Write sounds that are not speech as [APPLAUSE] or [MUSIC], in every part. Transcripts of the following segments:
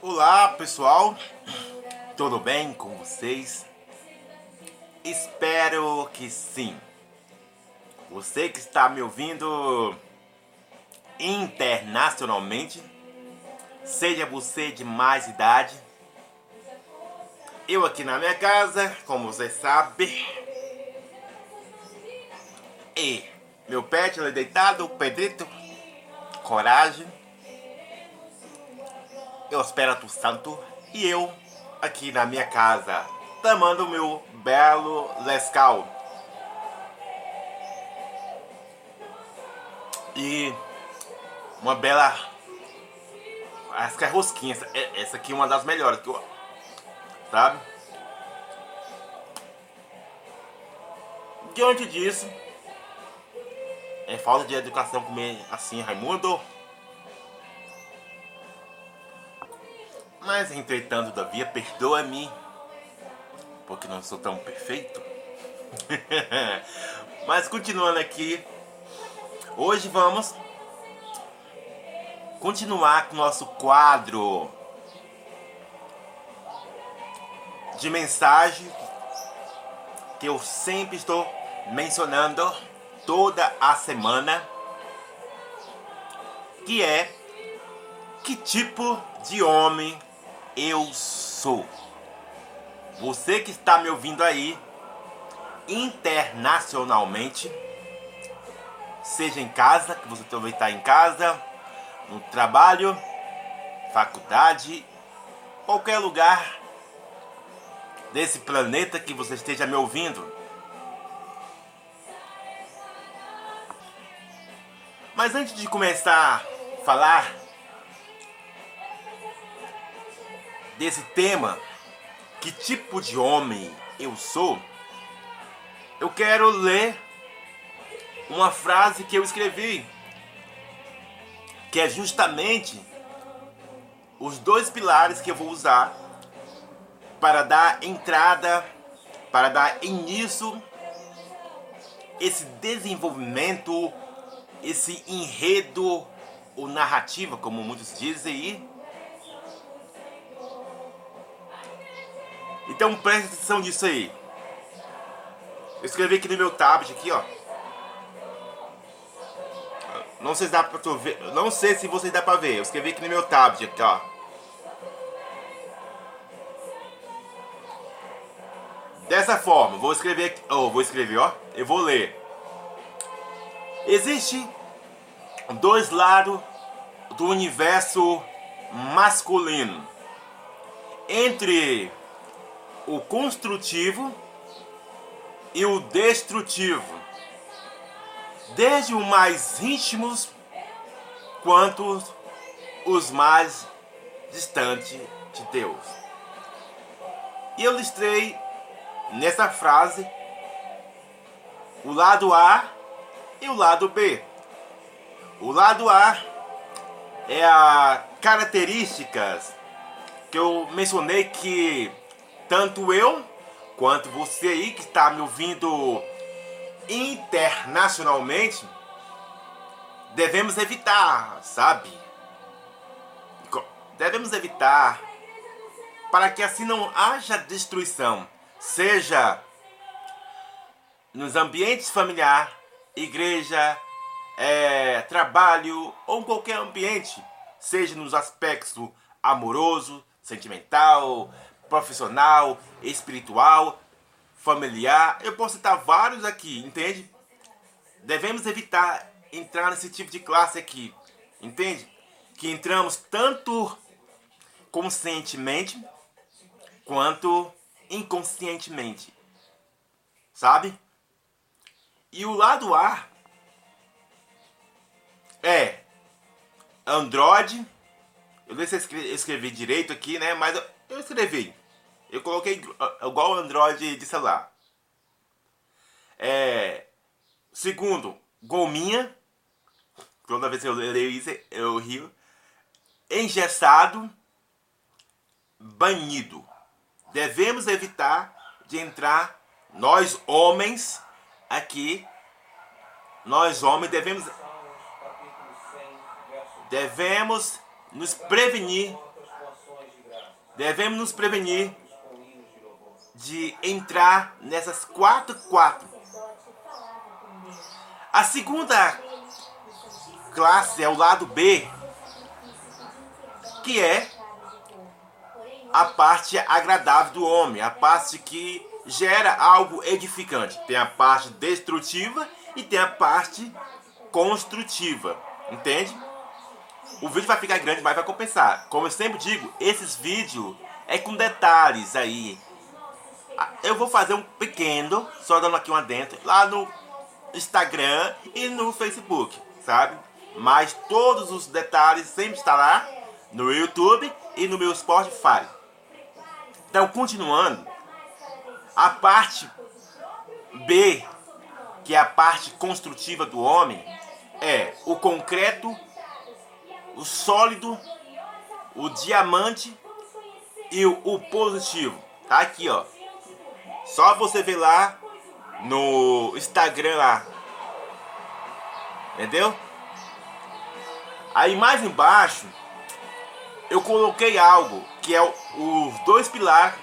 Olá pessoal, tudo bem com vocês? Espero que sim. Você que está me ouvindo internacionalmente, seja você de mais idade, eu aqui na minha casa, como você sabe, e meu pet ele é deitado, o Pedrito, coragem, eu Espírito Santo e eu aqui na minha casa, tomando o meu belo Lescal. E uma bela. Acho que é rosquinha. Essa, é, essa aqui é uma das melhores. Que eu, sabe? Diante disso, é falta de educação comer assim, Raimundo. Mas entretanto, Davi, perdoa-me, porque não sou tão perfeito. [LAUGHS] Mas continuando aqui, hoje vamos continuar com o nosso quadro de mensagem que eu sempre estou mencionando toda a semana, que é que tipo de homem eu sou. Você que está me ouvindo aí internacionalmente, seja em casa, que você também está em casa, no trabalho, faculdade, qualquer lugar desse planeta que você esteja me ouvindo. Mas antes de começar a falar desse tema, que tipo de homem eu sou, eu quero ler uma frase que eu escrevi, que é justamente os dois pilares que eu vou usar para dar entrada, para dar início esse desenvolvimento esse enredo ou narrativa, como muitos dizem aí. Então preste atenção nisso aí. Eu escrevi aqui no meu tablet aqui, ó. Não sei se dá pra tu ver, não sei se vocês dá pra ver. Eu escrevi aqui no meu tablet aqui, ó. Dessa forma, vou escrever aqui, oh, vou escrever, ó. Eu vou ler. Existe dois lados do universo masculino. Entre o construtivo e o destrutivo. Desde os mais íntimos quanto os mais distantes de Deus. E eu listei nessa frase o lado A e o lado B. O lado A é a características que eu mencionei que tanto eu quanto você aí que está me ouvindo internacionalmente devemos evitar, sabe? Devemos evitar para que assim não haja destruição, seja nos ambientes familiares igreja, é, trabalho ou qualquer ambiente, seja nos aspectos amoroso, sentimental, profissional, espiritual, familiar. Eu posso citar vários aqui, entende? Devemos evitar entrar nesse tipo de classe aqui, entende? Que entramos tanto conscientemente quanto inconscientemente, sabe? E o lado A é Android. Eu não sei se eu escrevi direito aqui, né? Mas eu, escrevi. Eu coloquei igual Android de celular. É, segundo, gominha. Toda vez que eu leio isso, eu rio. Engessado, banido. Devemos evitar de entrar, nós homens, aqui nós homens devemos devemos nos prevenir devemos nos prevenir de entrar nessas quatro quatro. A segunda classe é o lado B, que é a parte agradável do homem, a parte que gera algo edificante. Tem a parte destrutiva e tem a parte construtiva, entende? O vídeo vai ficar grande, mas vai compensar. Como eu sempre digo, esses vídeos é com detalhes aí. Eu vou fazer um pequeno, só dando aqui um adentro, lá no Instagram e no Facebook, sabe? Mas todos os detalhes sempre está lá no YouTube e no meu Spotify. Então, continuando, a parte B, que é a parte construtiva do homem, é o concreto, o sólido, o diamante e o, o positivo. Tá aqui, ó. Só você ver lá no Instagram lá. Entendeu? Aí mais embaixo eu coloquei algo que é os dois pilares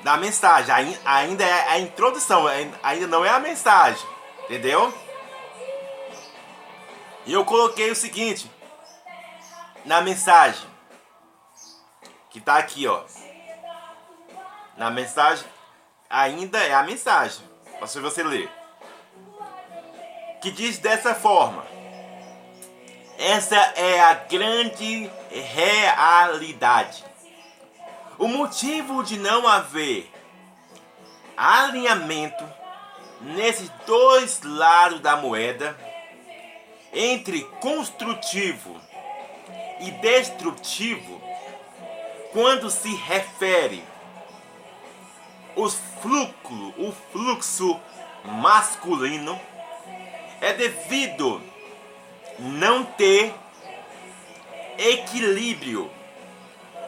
da mensagem. Ainda é a introdução, ainda não é a mensagem. Entendeu? E eu coloquei o seguinte na mensagem que tá aqui, ó. Na mensagem ainda é a mensagem. Para você ler. Que diz dessa forma: essa é a grande realidade. O motivo de não haver alinhamento nesses dois lados da moeda entre construtivo e destrutivo quando se refere fluxo, o fluxo masculino é devido não ter equilíbrio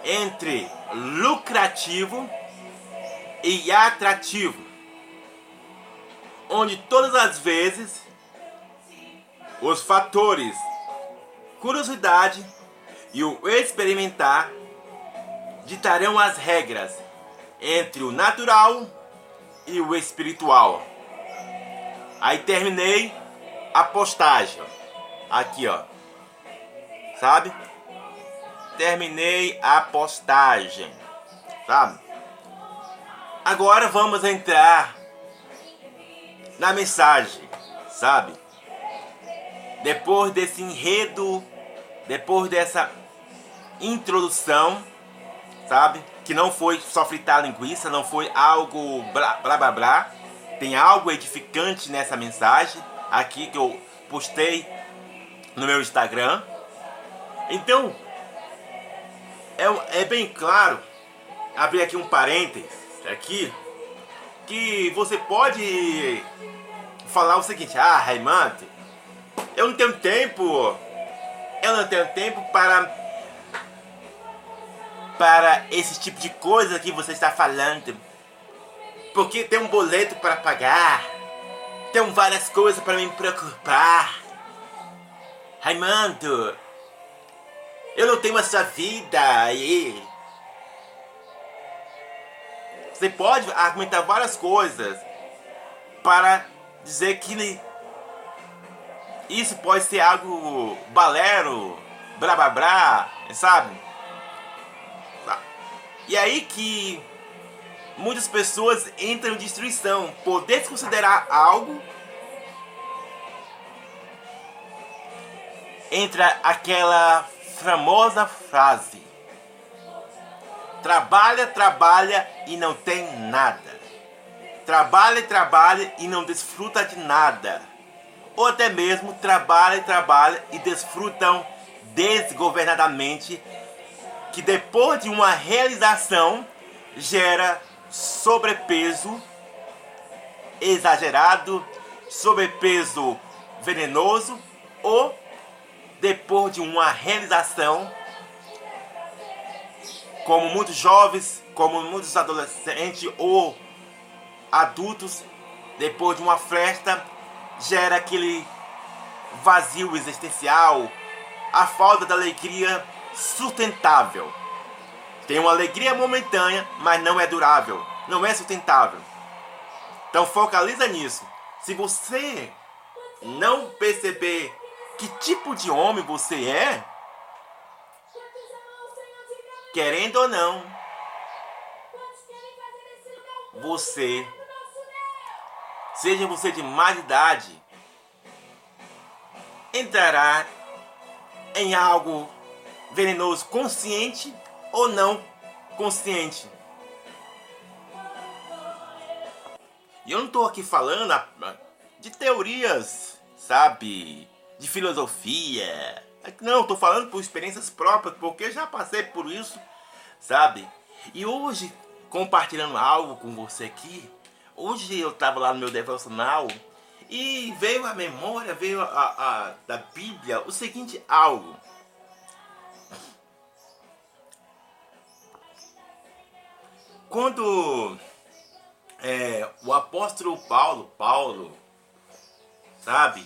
entre lucrativo e atrativo, onde todas as vezes os fatores curiosidade e o experimentar ditarão as regras entre o natural e o espiritual. Aí terminei a postagem. Aqui, ó. Sabe? Terminei a postagem. Sabe? Agora vamos entrar na mensagem, sabe? Depois desse enredo, depois dessa introdução, sabe? Que não foi só fritar linguiça, não foi algo blá blá blá blá. Tem algo edificante nessa mensagem aqui que eu postei no meu Instagram. Então, é, é bem claro, abrir aqui um parênteses aqui, que você pode falar o seguinte, ah, Raimundo, eu não tenho tempo, eu não tenho tempo para para esse tipo de coisa que você está falando. Porque tem um boleto para pagar, tem várias coisas para me preocupar. Raimundo, eu não tenho essa vida aí. Você pode argumentar várias coisas para dizer que isso pode ser algo balero, blá blá blá, sabe? E aí que muitas pessoas entram em destruição por desconsiderar algo entra aquela famosa frase: Trabalha, trabalha e não tem nada. Trabalha, trabalha e não desfruta de nada. Ou até mesmo trabalha, trabalha e desfrutam desgovernadamente, que depois de uma realização gera sobrepeso exagerado, sobrepeso venenoso ou depois de uma realização, como muitos jovens, como muitos adolescentes ou adultos, depois de uma festa, gera aquele vazio existencial, a falta da alegria sustentável. Tem uma alegria momentânea, mas não é durável, não é sustentável. Então focaliza nisso. Se você não perceber que tipo de homem você é, querendo ou não, você, seja você de mais idade, entrará em algo venenoso consciente ou não consciente. E eu não estou aqui falando de teorias, sabe? De filosofia. Não, estou falando por experiências próprias, porque já passei por isso, sabe? E hoje, compartilhando algo com você aqui, hoje eu estava lá no meu devocional e veio a memória, veio a, a, da Bíblia o seguinte algo. Quando é, o apóstolo Paulo, Paulo, sabe,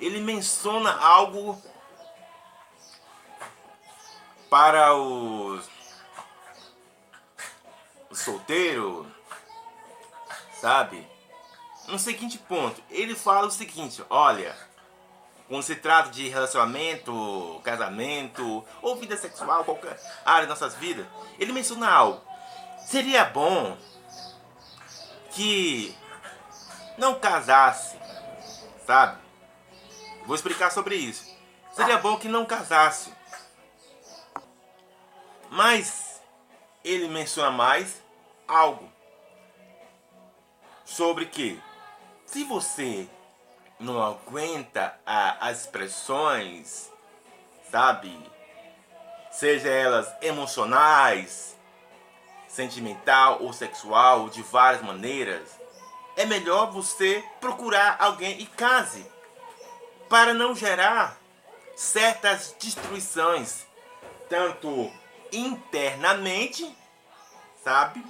ele menciona algo para os, os solteiros, sabe? No seguinte ponto, ele fala o seguinte: olha, quando se trata de relacionamento, casamento ou vida sexual, qualquer área das nossas vidas, ele menciona algo. Seria bom que não casasse, sabe? Vou explicar sobre isso. Seria bom que não casasse. Mas ele menciona mais algo sobre que se você não aguenta a, as expressões, sabe? Seja elas emocionais, sentimental ou sexual de várias maneiras, é melhor você procurar alguém e case para não gerar certas destruições, tanto internamente, sabe?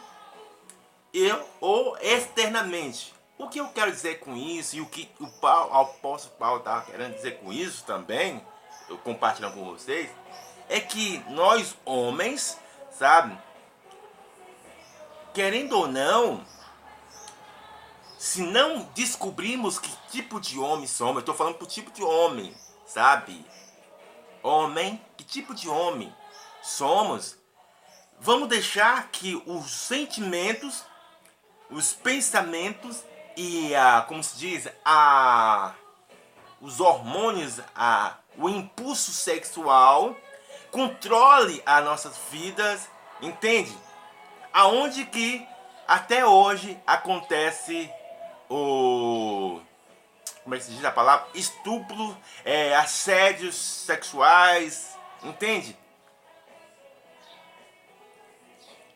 E, ou externamente. O que eu quero dizer com isso e o que o Paulo, o apóstolo Paulo está querendo dizer com isso também, eu compartilhando com vocês, é que nós homens, sabe? Querendo ou não, se não descobrimos que tipo de homem somos, eu estou falando por tipo de homem, sabe? Homem, que tipo de homem somos, vamos deixar que os sentimentos, os pensamentos e a, como se diz, a os hormônios, a, o impulso sexual controle as nossas vidas, entende? Aonde que até hoje acontece o como é que se diz a palavra? Estupro, é, assédios sexuais, entende?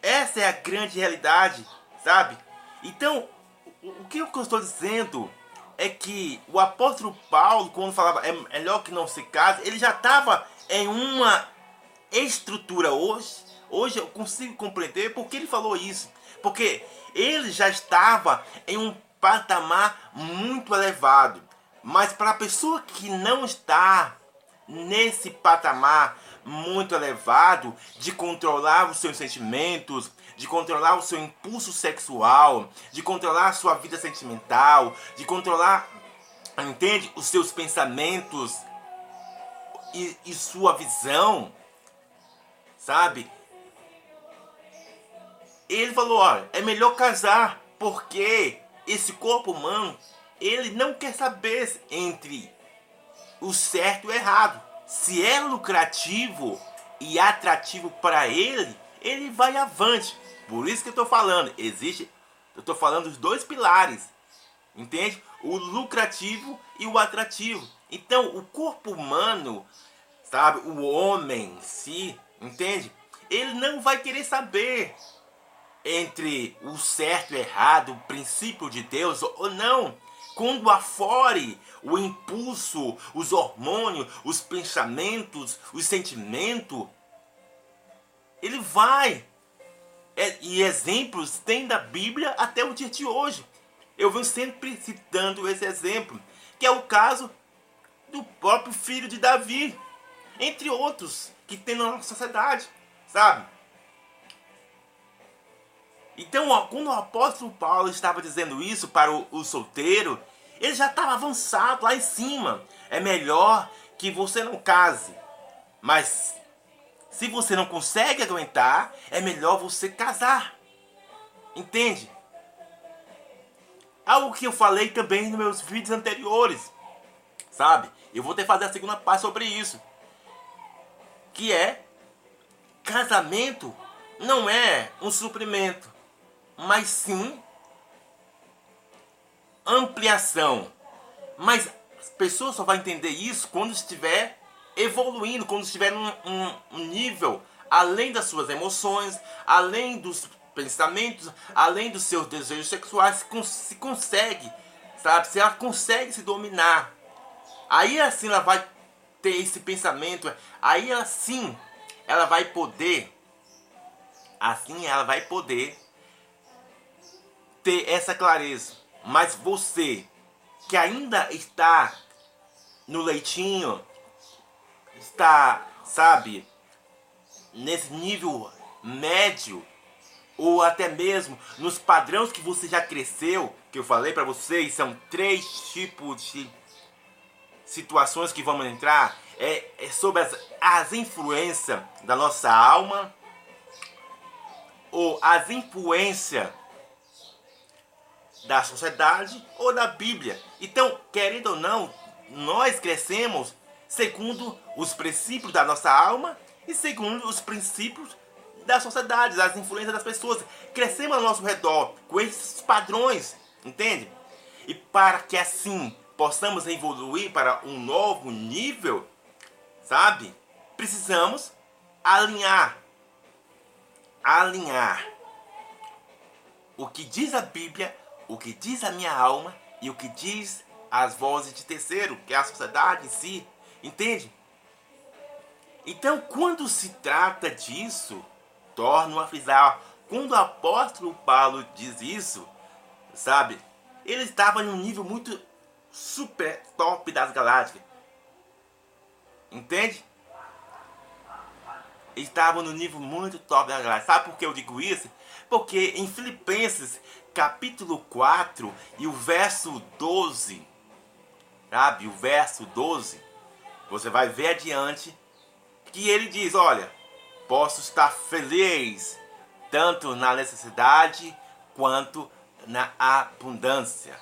Essa é a grande realidade, sabe? Então, o que eu estou dizendo é que o apóstolo Paulo, quando falava é melhor que não se case, ele já estava em uma estrutura hoje Hoje eu consigo compreender por que ele falou isso. Porque ele já estava em um patamar muito elevado. Mas para a pessoa que não está nesse patamar muito elevado de controlar os seus sentimentos, de controlar o seu impulso sexual, de controlar a sua vida sentimental, de controlar, entende, os seus pensamentos e, e sua visão, sabe? Ele falou, olha, é melhor casar, porque esse corpo humano, ele não quer saber entre o certo e o errado. Se é lucrativo e atrativo para ele, ele vai avante. Por isso que eu estou falando, existe, eu estou falando dos dois pilares, entende? O lucrativo e o atrativo. Então, o corpo humano, sabe, o homem em si, entende? Ele não vai querer saber entre o certo e o errado, o princípio de Deus ou não. Quando afore o impulso, os hormônios, os pensamentos, os sentimentos, ele vai. É, e exemplos tem da Bíblia até o dia de hoje. Eu venho sempre citando esse exemplo, que é o caso do próprio filho de Davi, entre outros que tem na nossa sociedade, sabe? Então, quando o apóstolo Paulo estava dizendo isso para o solteiro, ele já estava avançado lá em cima. É melhor que você não case. Mas se você não consegue aguentar, é melhor você casar. Entende? Algo que eu falei também nos meus vídeos anteriores. Sabe? Eu vou ter que fazer a segunda parte sobre isso. Que é casamento não é um suprimento, mas sim ampliação. Mas as pessoas só vão entender isso quando estiver evoluindo, quando estiver num um, um nível além das suas emoções, além dos pensamentos, além dos seus desejos sexuais, se consegue, sabe? Se ela consegue se dominar. Aí assim ela vai ter esse pensamento, aí assim ela vai poder, assim ela vai poder ter essa clareza. Mas você que ainda está no leitinho, está, sabe, nesse nível médio, ou até mesmo nos padrões que você já cresceu, que eu falei para vocês, são três tipos de situações que vamos entrar. É, é sobre as, as influências da nossa alma, ou as influências da sociedade ou da Bíblia. Então, querendo ou não, nós crescemos segundo os princípios da nossa alma e segundo os princípios da sociedade, das influências das pessoas. Crescemos ao nosso redor com esses padrões, entende? E para que assim possamos evoluir para um novo nível, sabe? Precisamos alinhar. Alinhar o que diz a Bíblia o que diz a minha alma e o que diz as vozes de terceiro, que é a sociedade em si. Entende? Então, quando se trata disso, torno a frisar, quando o apóstolo Paulo diz isso, sabe? Ele estava em um nível muito super top das galácticas. Entende? Estava no nível muito top das galácticas. Sabe por que eu digo isso? Porque em Filipenses capítulo 4 e o verso 12, sabe? O verso 12, você vai ver adiante que ele diz: Olha, posso estar feliz tanto na necessidade quanto na abundância.